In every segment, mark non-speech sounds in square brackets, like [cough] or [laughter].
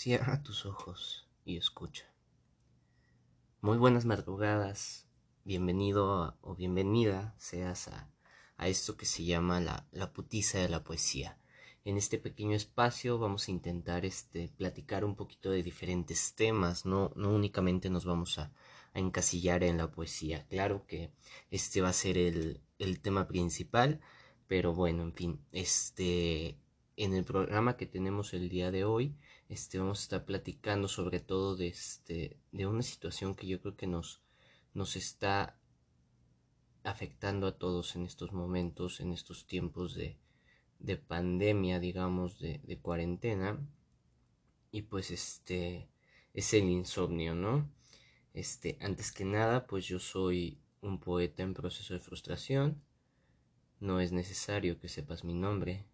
Cierra tus ojos y escucha. Muy buenas madrugadas, bienvenido o bienvenida seas a, esto que se llama la, la, putiza de la poesía. En este pequeño espacio vamos a intentar este, platicar un poquito de diferentes temas, no, no únicamente nos vamos a, a encasillar en la poesía. Claro que este va a ser el, el tema principal, pero bueno, en fin, este en el programa que tenemos el día de hoy, este, vamos a estar platicando sobre todo de, este, de una situación que yo creo que nos, nos está afectando a todos en estos momentos, en estos tiempos de, de pandemia, digamos, de, de, cuarentena. Y pues este es el insomnio, ¿no? Este, antes que nada, pues yo soy un poeta en proceso de frustración. No es necesario que sepas mi nombre,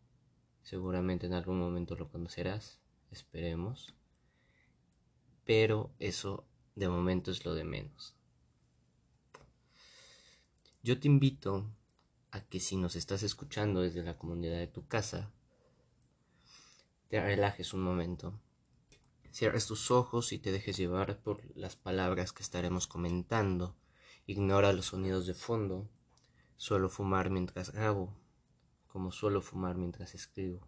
Seguramente en algún momento lo conocerás, esperemos. Pero eso de momento es lo de menos. Yo te invito a que si nos estás escuchando desde la comunidad de tu casa, te relajes un momento. Cierres tus ojos y te dejes llevar por las palabras que estaremos comentando. Ignora los sonidos de fondo. Suelo fumar mientras grabo como suelo fumar mientras escribo.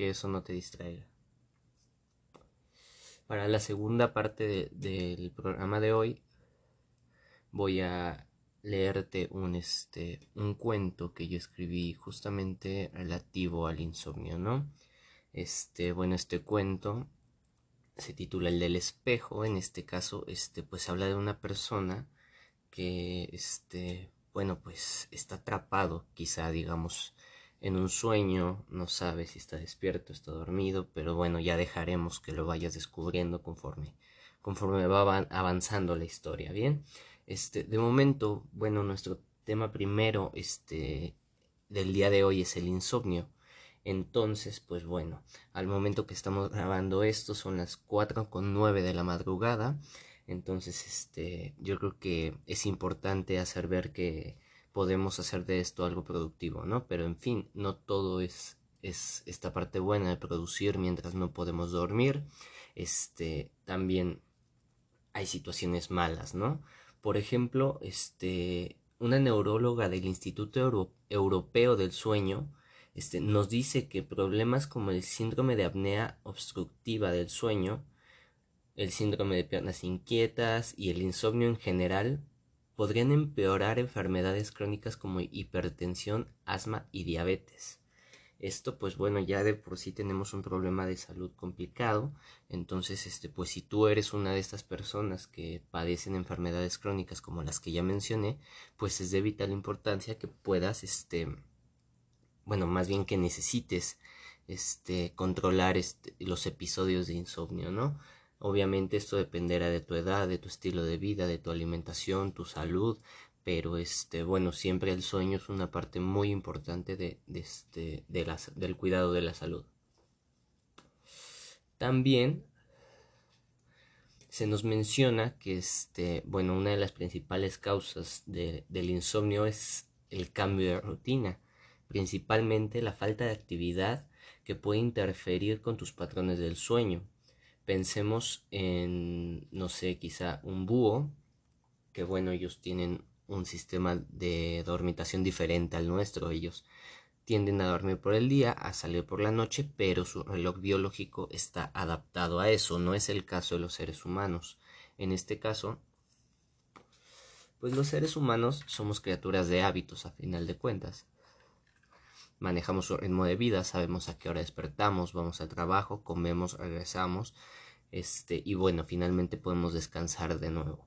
Que eso no te distraiga. Para la segunda parte del programa de hoy voy a leerte un, este, un cuento que yo escribí justamente relativo al insomnio, ¿no? Este, bueno, este cuento se titula El del espejo, en este caso, este, pues habla de una persona que, este, bueno, pues está atrapado, quizá digamos, en un sueño, no sabe si está despierto, está dormido, pero bueno, ya dejaremos que lo vayas descubriendo conforme, conforme va avanzando la historia, ¿bien? Este, de momento, bueno, nuestro tema primero, este, del día de hoy es el insomnio. Entonces, pues bueno, al momento que estamos grabando esto son las 4 con 9 de la madrugada entonces, este, yo creo que es importante hacer ver que podemos hacer de esto algo productivo, ¿no? Pero en fin, no todo es, es esta parte buena de producir mientras no podemos dormir. Este, también hay situaciones malas, ¿no? Por ejemplo, este, una neuróloga del Instituto Europeo del Sueño este, nos dice que problemas como el síndrome de apnea obstructiva del sueño el síndrome de piernas inquietas y el insomnio en general podrían empeorar enfermedades crónicas como hipertensión, asma y diabetes. Esto pues bueno, ya de por sí tenemos un problema de salud complicado, entonces este pues si tú eres una de estas personas que padecen enfermedades crónicas como las que ya mencioné, pues es de vital importancia que puedas este bueno, más bien que necesites este controlar este, los episodios de insomnio, ¿no? Obviamente esto dependerá de tu edad, de tu estilo de vida, de tu alimentación, tu salud, pero este, bueno, siempre el sueño es una parte muy importante de, este, de del cuidado de la salud. También se nos menciona que este, bueno, una de las principales causas del insomnio es el cambio de rutina, principalmente la falta de actividad que puede interferir con tus patrones del sueño Pensemos en, no sé, quizá un búho, que bueno, ellos tienen un sistema de dormitación diferente al nuestro. Ellos tienden a dormir por el día, a salir por la noche, pero su reloj biológico está adaptado a eso. No es el caso de los seres humanos. En este caso, pues los seres humanos somos criaturas de hábitos a final de cuentas manejamos su ritmo de vida, sabemos a qué hora despertamos, vamos al trabajo, comemos, regresamos, este, y bueno, finalmente podemos descansar de nuevo.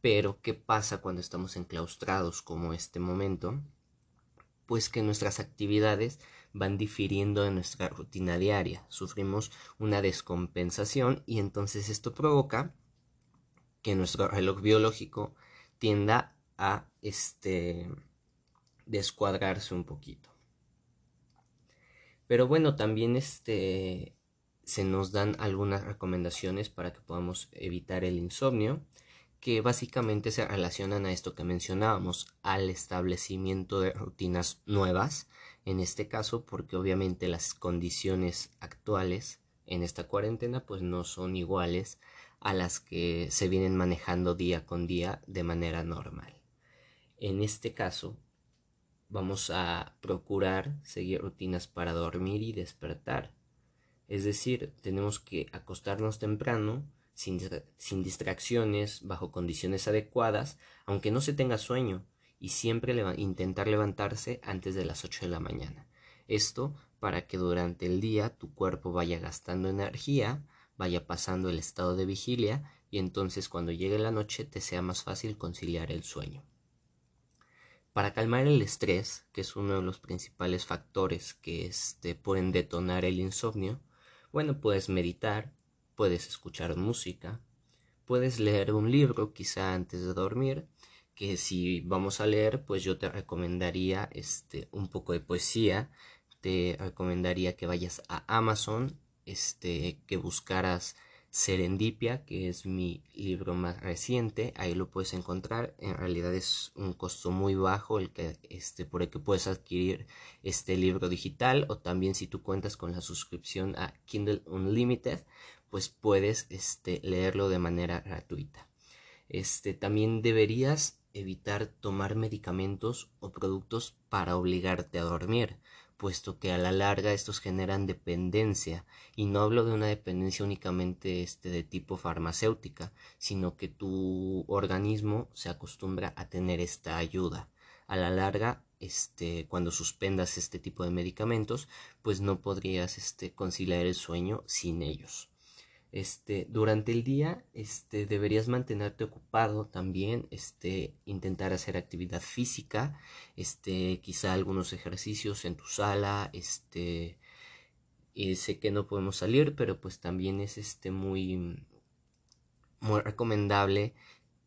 Pero, ¿qué pasa cuando estamos enclaustrados como este momento? Pues que nuestras actividades van difiriendo de nuestra rutina diaria, sufrimos una descompensación y entonces esto provoca que nuestro reloj biológico tienda a este descuadrarse un poquito. Pero bueno, también este, se nos dan algunas recomendaciones para que podamos evitar el insomnio, que básicamente se relacionan a esto que mencionábamos, al establecimiento de rutinas nuevas, en este caso porque obviamente las condiciones actuales en esta cuarentena pues no son iguales a las que se vienen manejando día con día de manera normal. En este caso, vamos a procurar seguir rutinas para dormir y despertar. Es decir, tenemos que acostarnos temprano, sin, distracciones, bajo condiciones adecuadas, aunque no se tenga sueño, y siempre intentar levantarse antes de las 8 de la mañana. Esto para que durante el día tu cuerpo vaya gastando energía, vaya pasando el estado de vigilia y entonces cuando llegue la noche te sea más fácil conciliar el sueño. Para calmar el estrés, que es uno de los principales factores que este, pueden detonar el insomnio, bueno, puedes meditar, puedes escuchar música, puedes leer un libro quizá antes de dormir, que si vamos a leer, pues yo te recomendaría este, un poco de poesía, te recomendaría que vayas a Amazon este, que buscaras Serendipia, que es mi libro más reciente, ahí lo puedes encontrar. En realidad es un costo muy bajo el que este por el que puedes adquirir este libro digital o también si tú cuentas con la suscripción a Kindle Unlimited, pues puedes este leerlo de manera gratuita. Este también deberías evitar tomar medicamentos o productos para obligarte a dormir puesto que a la larga estos generan dependencia y no hablo de una dependencia únicamente este de tipo farmacéutica sino que tu organismo se acostumbra a tener esta ayuda. A la larga este cuando suspendas este tipo de medicamentos pues no podrías este conciliar el sueño sin ellos este, durante el día, este, deberías mantenerte ocupado también, este, intentar hacer actividad física, este, quizá algunos ejercicios en tu sala, este, y sé que no podemos salir, pero pues también es este muy, muy recomendable,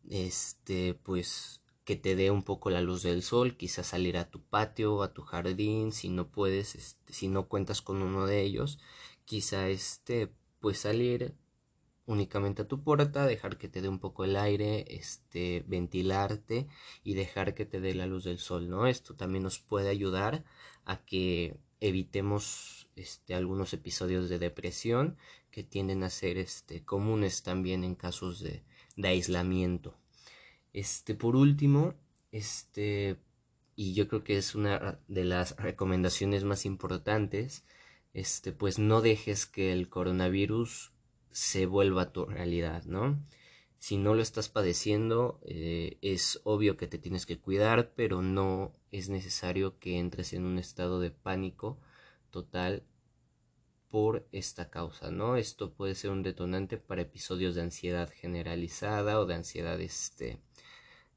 este, pues que te dé un poco la luz del sol, quizá salir a tu patio a tu jardín, si no puedes, este, si no cuentas con uno de ellos, quizá este pues salir únicamente a tu puerta, dejar que te dé un poco el aire, este, ventilarte y dejar que te dé la luz del sol, ¿no? Esto también nos puede ayudar a que evitemos este, algunos episodios de depresión que tienden a ser este, comunes también en casos de, de aislamiento. Este, por último, este, y yo creo que es una de las recomendaciones más importantes, este, pues no dejes que el coronavirus se vuelva tu realidad, ¿no? Si no lo estás padeciendo, eh, es obvio que te tienes que cuidar, pero no es necesario que entres en un estado de pánico total por esta causa, ¿no? Esto puede ser un detonante para episodios de ansiedad generalizada o de ansiedad este,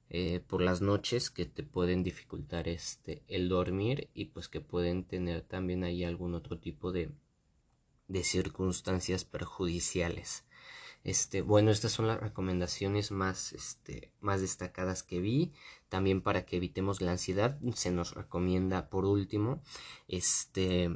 eh, por las noches que te pueden dificultar este, el dormir y pues que pueden tener también ahí algún otro tipo de, de circunstancias perjudiciales. Este, bueno, estas son las recomendaciones más, este, más destacadas que vi. También para que evitemos la ansiedad, se nos recomienda por último, este,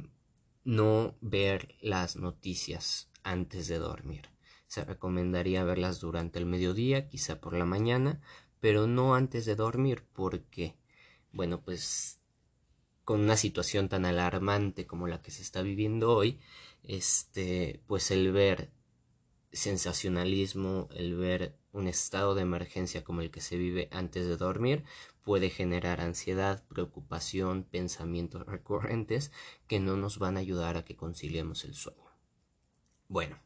no ver las noticias antes de dormir. Se recomendaría verlas durante el mediodía, quizá por la mañana, pero no antes de dormir porque, bueno, pues con una situación tan alarmante como la que se está viviendo hoy, este, pues el ver sensacionalismo, el ver un estado de emergencia como el que se vive antes de dormir, puede generar ansiedad, preocupación, pensamientos recurrentes que no nos van a ayudar a que conciliemos el sueño. Bueno,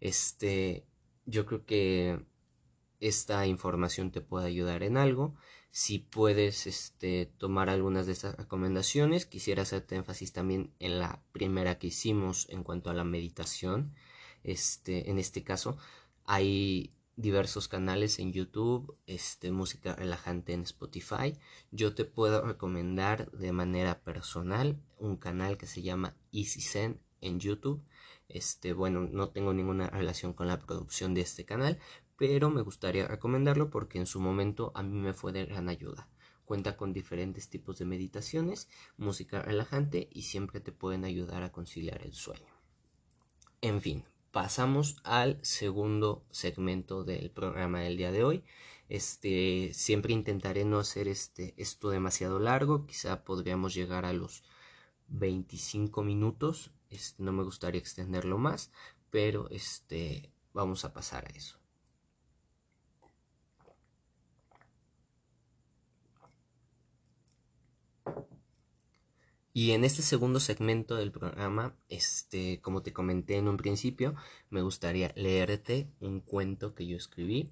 este, yo creo que esta información te puede ayudar en algo. Si puedes este, tomar algunas de estas recomendaciones, quisiera hacerte énfasis también en la primera que hicimos en cuanto a la meditación. Este, en este caso, hay diversos canales en YouTube, este, música relajante en Spotify. Yo te puedo recomendar de manera personal un canal que se llama Easy Zen en YouTube. Este, bueno, no tengo ninguna relación con la producción de este canal, pero me gustaría recomendarlo porque en su momento a mí me fue de gran ayuda. Cuenta con diferentes tipos de meditaciones, música relajante y siempre te pueden ayudar a conciliar el sueño. En fin, pasamos al segundo segmento del programa del día de hoy. Este, siempre intentaré no hacer este, esto demasiado largo, quizá podríamos llegar a los 25 minutos, este, no me gustaría extenderlo más, pero este vamos a pasar a eso. Y en este segundo segmento del programa, este, como te comenté en un principio, me gustaría leerte un cuento que yo escribí.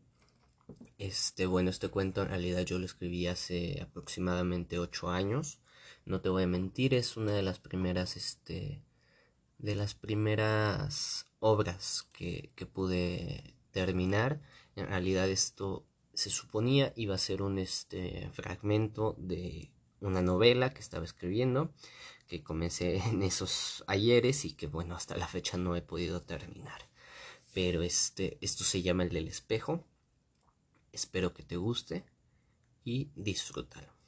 Este, bueno, este cuento en realidad yo lo escribí hace aproximadamente ocho años. No te voy a mentir, es una de las primeras, este, de las primeras obras que, que pude terminar. En realidad esto se suponía iba a ser un este, fragmento de una novela que estaba escribiendo, que comencé [laughs] en esos ayeres y que bueno, hasta la fecha no he podido terminar. Pero este, esto se llama el del espejo. Espero que te guste y disfrútalo.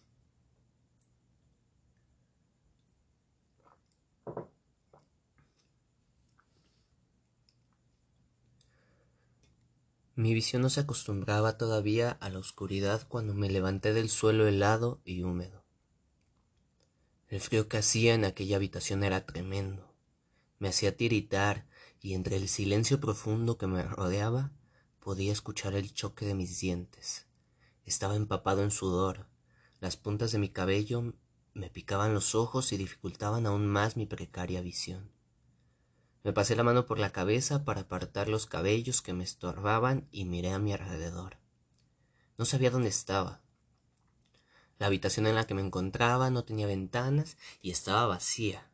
Mi visión no se acostumbraba todavía a la oscuridad cuando me levanté del suelo helado y húmedo. El frío que hacía en aquella habitación era tremendo. Me hacía tiritar y entre el silencio profundo que me rodeaba podía escuchar el choque de mis dientes. Estaba empapado en sudor. Las puntas de mi cabello me picaban los ojos y dificultaban aún más mi precaria visión. Me pasé la mano por la cabeza para apartar los cabellos que me estorbaban y miré a mi alrededor. No sabía dónde estaba. La habitación en la que me encontraba no tenía ventanas y estaba vacía.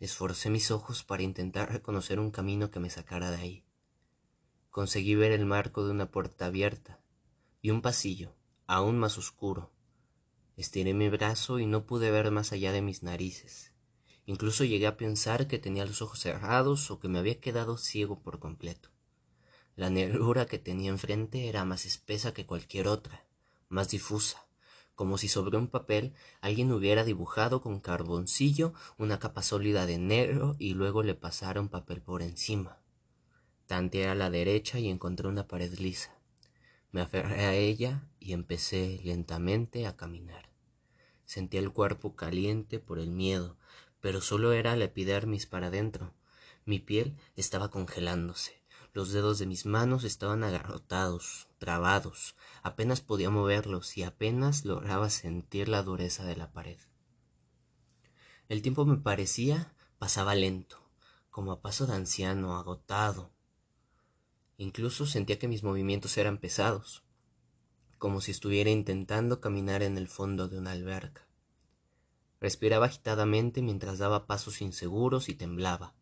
Esforcé mis ojos para intentar reconocer un camino que me sacara de ahí. Conseguí ver el marco de una puerta abierta y un pasillo, aún más oscuro. Estiré mi brazo y no pude ver más allá de mis narices. Incluso llegué a pensar que tenía los ojos cerrados o que me había quedado ciego por completo. La negrura que tenía enfrente era más espesa que cualquier otra, más difusa, como si sobre un papel alguien hubiera dibujado con carboncillo una capa sólida de negro y luego le pasara un papel por encima. Tanteé a la derecha y encontré una pared lisa. Me aferré a ella y empecé lentamente a caminar. Sentí el cuerpo caliente por el miedo, pero solo era la epidermis para adentro. Mi piel estaba congelándose. Los dedos de mis manos estaban agarrotados, trabados. Apenas podía moverlos y apenas lograba sentir la dureza de la pared. El tiempo me parecía pasaba lento, como a paso de anciano, agotado. Incluso sentía que mis movimientos eran pesados, como si estuviera intentando caminar en el fondo de una alberca. Respiraba agitadamente mientras daba pasos inseguros y temblaba.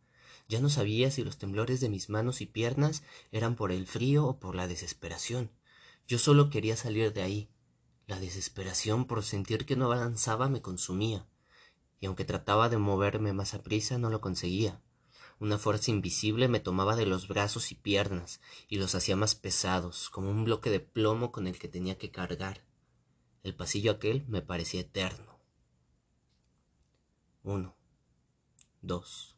Ya no sabía si los temblores de mis manos y piernas eran por el frío o por la desesperación. Yo solo quería salir de ahí. La desesperación por sentir que no avanzaba me consumía, y aunque trataba de moverme más a prisa no lo conseguía. Una fuerza invisible me tomaba de los brazos y piernas y los hacía más pesados, como un bloque de plomo con el que tenía que cargar. El pasillo aquel me parecía eterno. Uno, dos,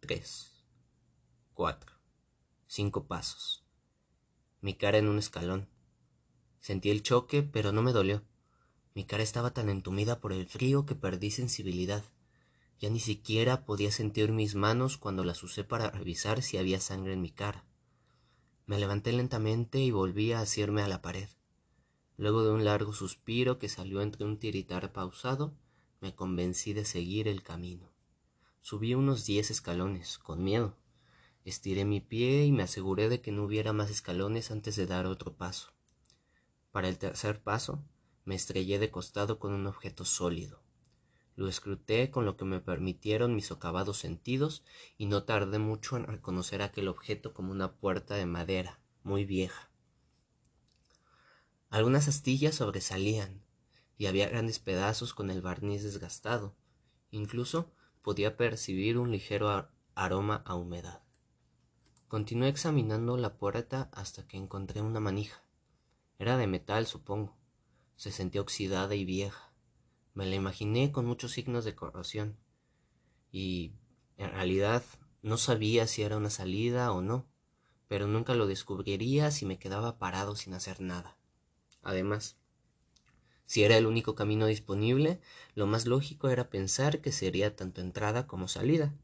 tres, cuatro, cinco pasos. Mi cara en un escalón. Sentí el choque, pero no me dolió. Mi cara estaba tan entumida por el frío que perdí sensibilidad. Ya ni siquiera podía sentir mis manos cuando las usé para revisar si había sangre en mi cara. Me levanté lentamente y volví a asirme a la pared. Luego de un largo suspiro que salió entre un tiritar pausado, me convencí de seguir el camino. Subí unos diez escalones, con miedo. Estiré mi pie y me aseguré de que no hubiera más escalones antes de dar otro paso. Para el tercer paso, me estrellé de costado con un objeto sólido. Lo escruté con lo que me permitieron mis socavados sentidos y no tardé mucho en reconocer aquel objeto como una puerta de madera, muy vieja. Algunas astillas sobresalían, y había grandes pedazos con el barniz desgastado. Incluso podía percibir un ligero aroma a humedad. Continué examinando la puerta hasta que encontré una manija. Era de metal, supongo. Se sentía oxidada y vieja. Me la imaginé con muchos signos de corrosión. Y en realidad no sabía si era una salida o no, pero nunca lo descubriría si me quedaba parado sin hacer nada. Además, si era el único camino disponible, lo más lógico era pensar que sería tanto entrada como salida.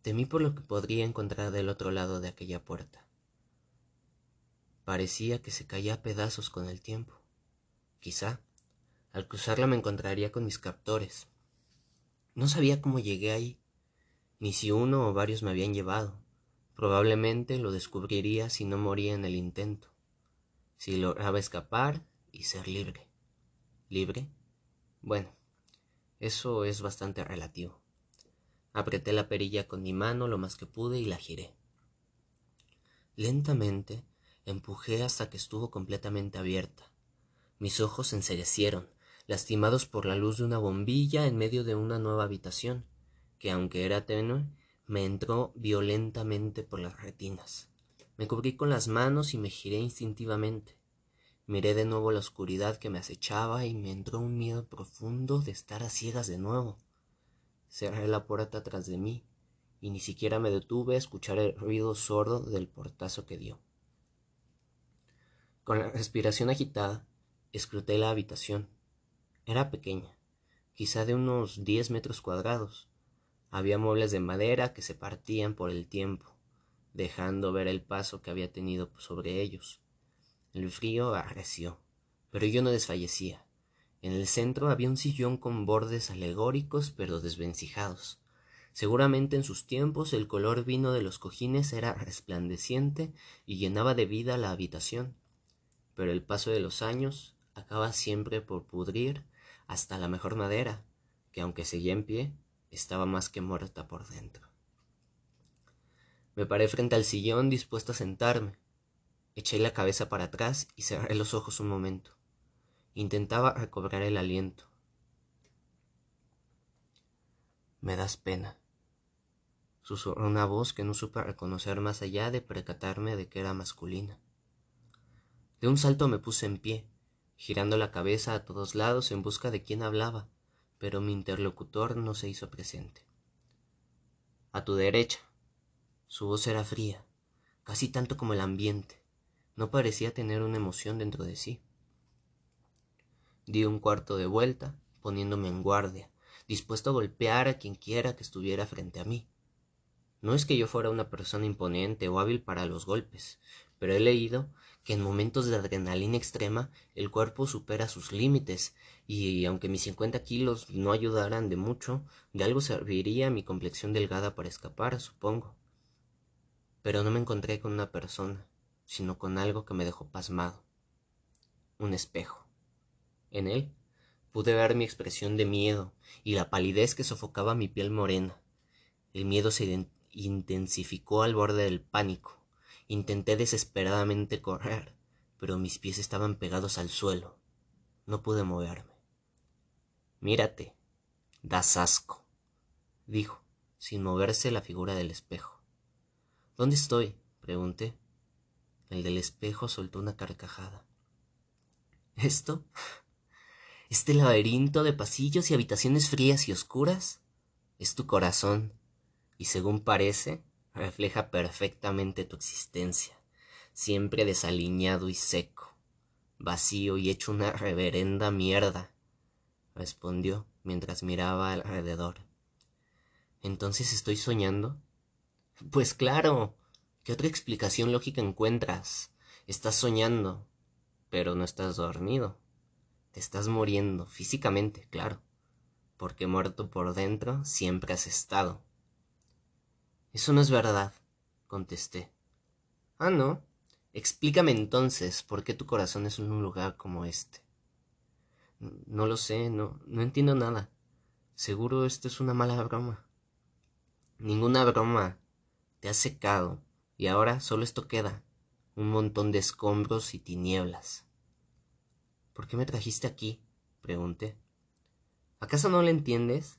Temí por lo que podría encontrar del otro lado de aquella puerta. Parecía que se caía a pedazos con el tiempo. Quizá, al cruzarla me encontraría con mis captores. No sabía cómo llegué ahí, ni si uno o varios me habían llevado. Probablemente lo descubriría si no moría en el intento, si lograba escapar y ser libre. ¿Libre? Bueno, eso es bastante relativo. Apreté la perilla con mi mano lo más que pude y la giré. Lentamente empujé hasta que estuvo completamente abierta. Mis ojos se enseguecieron, lastimados por la luz de una bombilla en medio de una nueva habitación, que aunque era tenue, me entró violentamente por las retinas. Me cubrí con las manos y me giré instintivamente. Miré de nuevo la oscuridad que me acechaba y me entró un miedo profundo de estar a ciegas de nuevo. Cerré la puerta tras de mí y ni siquiera me detuve a escuchar el ruido sordo del portazo que dio. Con la respiración agitada, escruté la habitación. Era pequeña, quizá de unos diez metros cuadrados. Había muebles de madera que se partían por el tiempo, dejando ver el paso que había tenido sobre ellos. El frío arreció, pero yo no desfallecía. En el centro había un sillón con bordes alegóricos pero desvencijados. Seguramente en sus tiempos el color vino de los cojines era resplandeciente y llenaba de vida la habitación. Pero el paso de los años acaba siempre por pudrir hasta la mejor madera, que aunque seguía en pie, estaba más que muerta por dentro. Me paré frente al sillón dispuesto a sentarme. Eché la cabeza para atrás y cerré los ojos un momento. Intentaba recobrar el aliento. Me das pena, susurró una voz que no supe reconocer más allá de percatarme de que era masculina. De un salto me puse en pie, girando la cabeza a todos lados en busca de quién hablaba, pero mi interlocutor no se hizo presente. A tu derecha. Su voz era fría, casi tanto como el ambiente. No parecía tener una emoción dentro de sí. Di un cuarto de vuelta, poniéndome en guardia, dispuesto a golpear a quien quiera que estuviera frente a mí. No es que yo fuera una persona imponente o hábil para los golpes, pero he leído que en momentos de adrenalina extrema el cuerpo supera sus límites y aunque mis cincuenta kilos no ayudaran de mucho, de algo serviría mi complexión delgada para escapar, supongo. Pero no me encontré con una persona, sino con algo que me dejó pasmado. Un espejo. En él pude ver mi expresión de miedo y la palidez que sofocaba mi piel morena. El miedo se intensificó al borde del pánico. Intenté desesperadamente correr, pero mis pies estaban pegados al suelo. No pude moverme. Mírate, das asco, dijo, sin moverse la figura del espejo. ¿Dónde estoy? pregunté. El del espejo soltó una carcajada. ¿Esto? Este laberinto de pasillos y habitaciones frías y oscuras es tu corazón y según parece refleja perfectamente tu existencia, siempre desaliñado y seco, vacío y hecho una reverenda mierda, respondió mientras miraba alrededor. ¿Entonces estoy soñando? Pues claro. ¿Qué otra explicación lógica encuentras? Estás soñando, pero no estás dormido. Te estás muriendo, físicamente, claro, porque muerto por dentro siempre has estado. Eso no es verdad, contesté. Ah, no. Explícame entonces por qué tu corazón es en un lugar como este. No lo sé, no, no entiendo nada. Seguro esto es una mala broma. Ninguna broma. Te has secado, y ahora solo esto queda, un montón de escombros y tinieblas. ¿Por qué me trajiste aquí? pregunté. ¿Acaso no lo entiendes?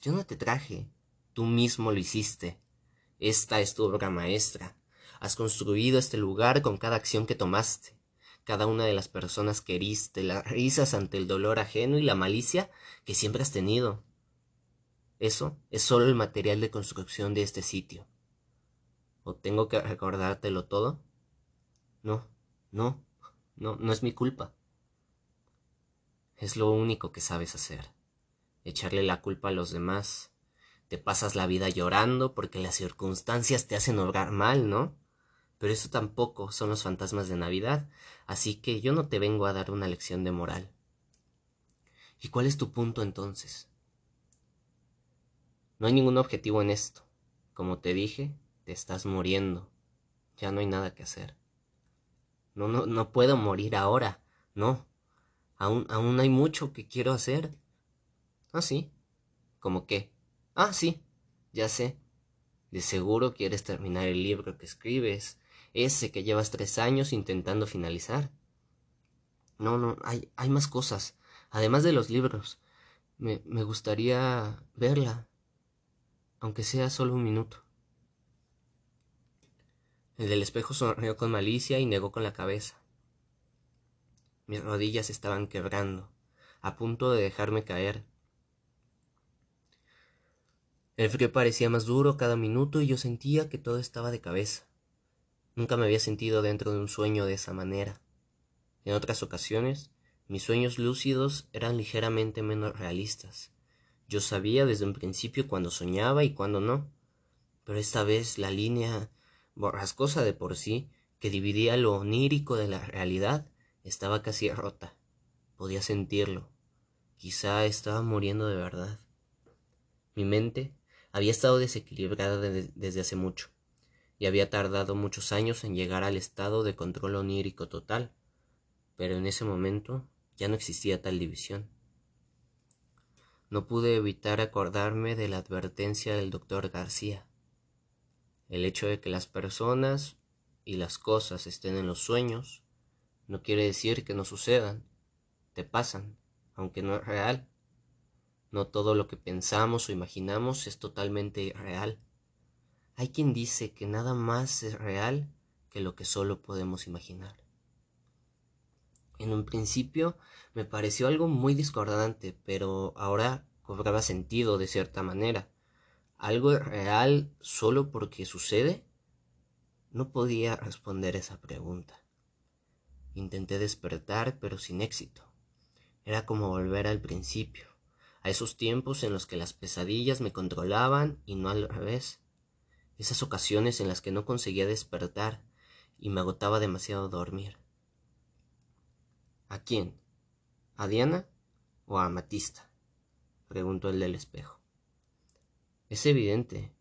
Yo no te traje. Tú mismo lo hiciste. Esta es tu obra maestra. Has construido este lugar con cada acción que tomaste, cada una de las personas que heriste, las risas ante el dolor ajeno y la malicia que siempre has tenido. Eso es solo el material de construcción de este sitio. ¿O tengo que recordártelo todo? No, no, no, no es mi culpa. Es lo único que sabes hacer. Echarle la culpa a los demás. te pasas la vida llorando porque las circunstancias te hacen obrar mal, ¿no? Pero eso tampoco son los fantasmas de Navidad, así que yo no te vengo a dar una lección de moral. ¿Y cuál es tu punto entonces? No hay ningún objetivo en esto. Como te dije, estás muriendo. Ya no hay nada que hacer. No, no, no puedo morir ahora. No. Aún, aún hay mucho que quiero hacer. Ah, sí. ¿Cómo qué? Ah, sí. Ya sé. De seguro quieres terminar el libro que escribes, ese que llevas tres años intentando finalizar. No, no, hay, hay más cosas. Además de los libros. Me, me gustaría verla. Aunque sea solo un minuto. El del espejo sonrió con malicia y negó con la cabeza. Mis rodillas estaban quebrando, a punto de dejarme caer. El frío parecía más duro cada minuto y yo sentía que todo estaba de cabeza. Nunca me había sentido dentro de un sueño de esa manera. En otras ocasiones, mis sueños lúcidos eran ligeramente menos realistas. Yo sabía desde un principio cuándo soñaba y cuándo no, pero esta vez la línea borrascosa de por sí, que dividía lo onírico de la realidad, estaba casi rota. Podía sentirlo. Quizá estaba muriendo de verdad. Mi mente había estado desequilibrada desde hace mucho, y había tardado muchos años en llegar al estado de control onírico total, pero en ese momento ya no existía tal división. No pude evitar acordarme de la advertencia del doctor García. El hecho de que las personas y las cosas estén en los sueños no quiere decir que no sucedan, te pasan, aunque no es real. No todo lo que pensamos o imaginamos es totalmente real. Hay quien dice que nada más es real que lo que solo podemos imaginar. En un principio me pareció algo muy discordante, pero ahora cobraba sentido de cierta manera algo real solo porque sucede? No podía responder esa pregunta. Intenté despertar, pero sin éxito. Era como volver al principio, a esos tiempos en los que las pesadillas me controlaban y no al revés. Esas ocasiones en las que no conseguía despertar y me agotaba demasiado dormir. ¿A quién? ¿A Diana o a Matista? preguntó el del espejo. Es evidente.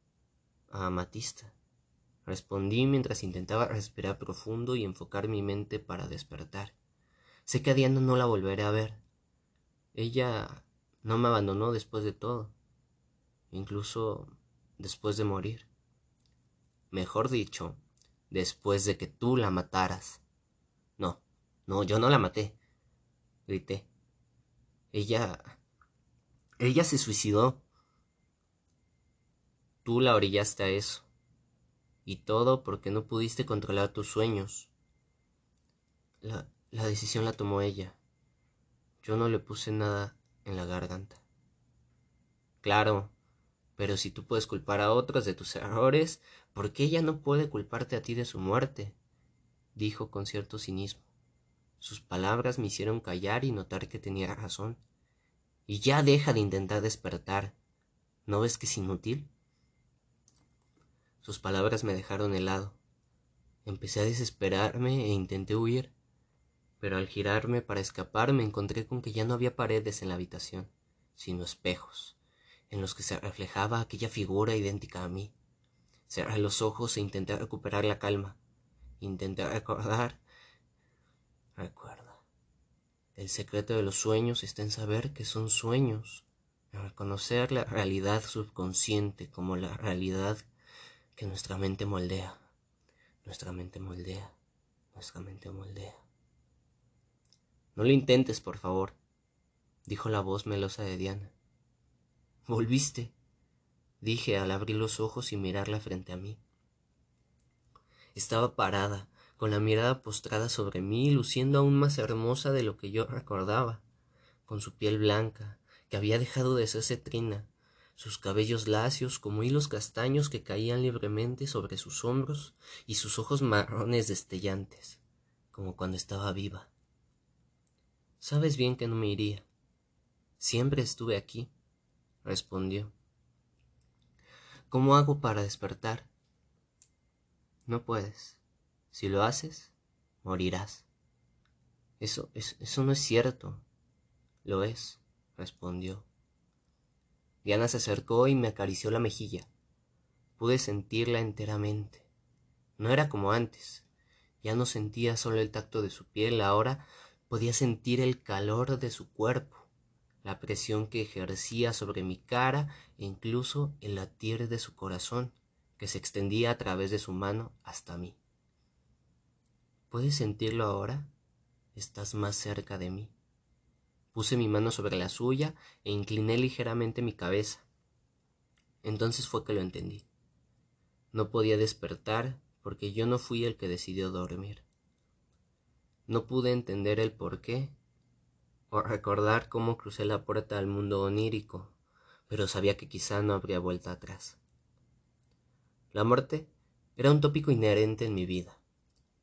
Amatista. Respondí mientras intentaba respirar profundo y enfocar mi mente para despertar. Sé que a Diana no la volveré a ver. Ella no me abandonó después de todo, incluso después de morir. Mejor dicho, después de que tú la mataras. No, no, yo no la maté, grité. Ella... ella se suicidó. Tú la orillaste a eso. Y todo porque no pudiste controlar tus sueños. La, decisión la tomó ella. Yo no le puse nada en la garganta. Claro, pero si tú puedes culpar a otros de tus errores, ¿por qué ella no puede culparte a ti de su muerte? dijo con cierto cinismo. Sus palabras me hicieron callar y notar que tenía razón. Y ya deja de intentar despertar. ¿No ves que es inútil? Sus palabras me dejaron helado. Empecé a desesperarme e intenté huir, pero al girarme para escapar me encontré con que ya no había paredes en la habitación, sino espejos, en los que se reflejaba aquella figura idéntica a mí. Cerré los ojos e intenté recuperar la calma. Intenté recordar. Recuerda. El secreto de los sueños está en saber que son sueños, en reconocer la realidad subconsciente como la realidad que nuestra mente moldea, nuestra mente moldea, nuestra mente moldea. No lo intentes, por favor, dijo la voz melosa de Diana. Volviste, dije al abrir los ojos y mirarla frente a mí. Estaba parada, con la mirada postrada sobre mí, luciendo aún más hermosa de lo que yo recordaba, con su piel blanca, que había dejado de ser cetrina, sus cabellos lacios como hilos castaños que caían libremente sobre sus hombros y sus ojos marrones destellantes, como cuando estaba viva. Sabes bien que no me iría. Siempre estuve aquí, respondió. ¿Cómo hago para despertar? No puedes. Si lo haces, morirás. Eso, eso, eso no es cierto. Lo es, respondió. Diana se acercó y me acarició la mejilla. Pude sentirla enteramente. No era como antes. Ya no sentía solo el tacto de su piel, ahora podía sentir el calor de su cuerpo la presión que ejercía sobre mi cara e incluso el latir de su corazón, que se extendía a través de su mano hasta mí. ¿Puedes sentirlo ahora? Estás más cerca de mí. Puse mi mano sobre la suya e incliné ligeramente mi cabeza. Entonces fue que lo entendí. No podía despertar porque yo no fui el que decidió dormir. No pude entender el por qué o recordar cómo crucé la puerta al mundo onírico, pero sabía que quizá no habría vuelta atrás. La muerte era un tópico inherente en mi vida,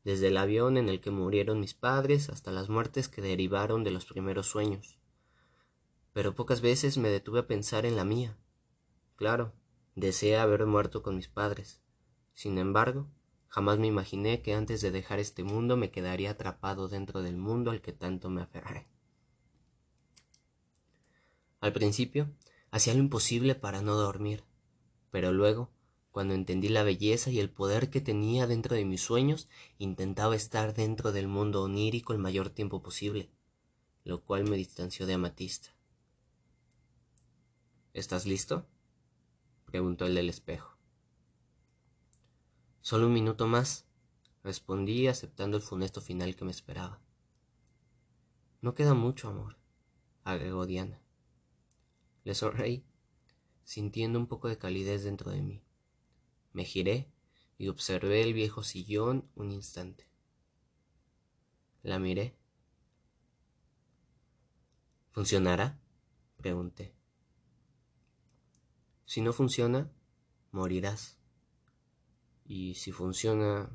desde el avión en el que murieron mis padres hasta las muertes que derivaron de los primeros sueños. Pero pocas veces me detuve a pensar en la mía. Claro, deseé haber muerto con mis padres. Sin embargo, jamás me imaginé que antes de dejar este mundo me quedaría atrapado dentro del mundo al que tanto me aferré. Al principio, hacía lo imposible para no dormir, pero luego, cuando entendí la belleza y el poder que tenía dentro de mis sueños, intentaba estar dentro del mundo onírico el mayor tiempo posible, lo cual me distanció de Amatista. ¿Estás listo? preguntó el del espejo. Solo un minuto más, respondí aceptando el funesto final que me esperaba. No queda mucho, amor, agregó Diana. Le sonreí, sintiendo un poco de calidez dentro de mí. Me giré y observé el viejo sillón un instante. La miré. ¿Funcionará? pregunté. Si no funciona, morirás. Y si funciona,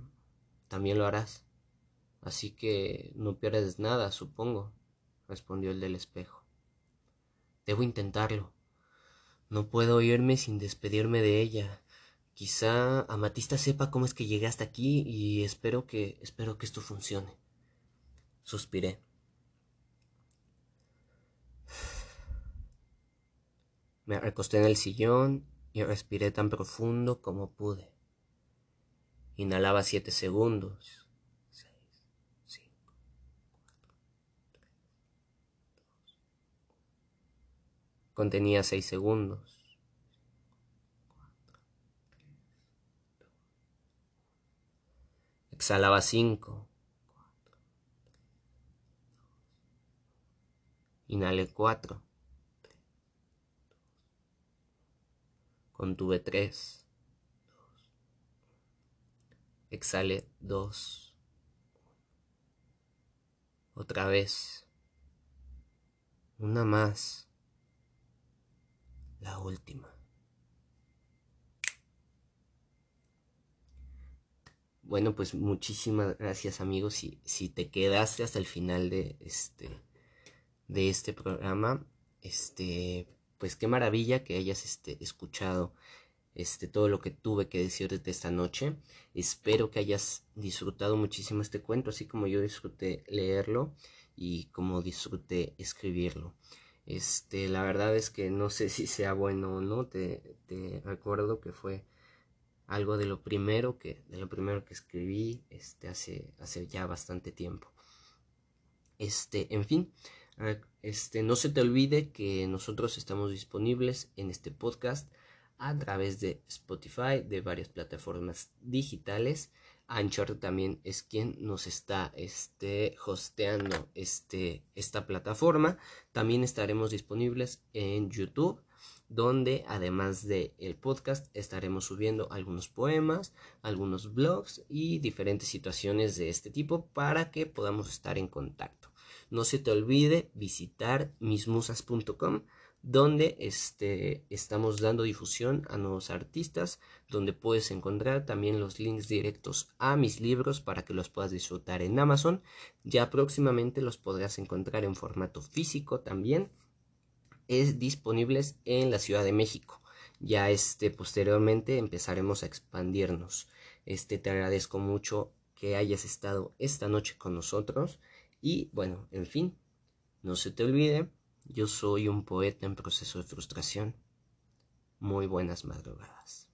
también lo harás. Así que no pierdes nada, supongo, respondió el del espejo. Debo intentarlo. No puedo irme sin despedirme de ella. Quizá Amatista sepa cómo es que llegué hasta aquí y espero que espero que esto funcione. Suspiré. Me recosté en el sillón y respiré tan profundo como pude. Inhalaba siete segundos Contenía seis segundos. Exhalaba cinco. Inhalé cuatro. Contuve tres. Exhalé dos. Otra vez. Una más la última. Bueno, pues muchísimas gracias amigos. Si, si te quedaste hasta el final de este, de este programa, este, pues qué maravilla que hayas este, escuchado este, todo lo que tuve que decirte esta noche. Espero que hayas disfrutado muchísimo este cuento, así como yo disfruté leerlo y como disfruté escribirlo. Este, la verdad es que no sé si sea bueno o no. Te, te recuerdo que fue algo de lo primero que, de lo primero que escribí, este, hace, hace ya bastante tiempo. Este, en fin, este, no se te olvide que nosotros estamos disponibles en este podcast a través de Spotify, de varias plataformas digitales Anchor también es quien nos está este, hosteando este, esta plataforma. También estaremos disponibles en YouTube, donde además del el podcast estaremos subiendo algunos poemas, algunos blogs y diferentes situaciones de este tipo para que podamos estar en contacto. No se te olvide visitar mismusas.com donde este, estamos dando difusión a nuevos artistas, donde puedes encontrar también los links directos a mis libros para que los puedas disfrutar en Amazon. Ya próximamente los podrás encontrar en formato físico también. Es disponibles en la Ciudad de México. Ya este posteriormente empezaremos a expandirnos. Este te agradezco mucho que hayas estado esta noche con nosotros y bueno, en fin, no se te olvide, yo soy un poeta en proceso de frustración. Muy buenas madrugadas.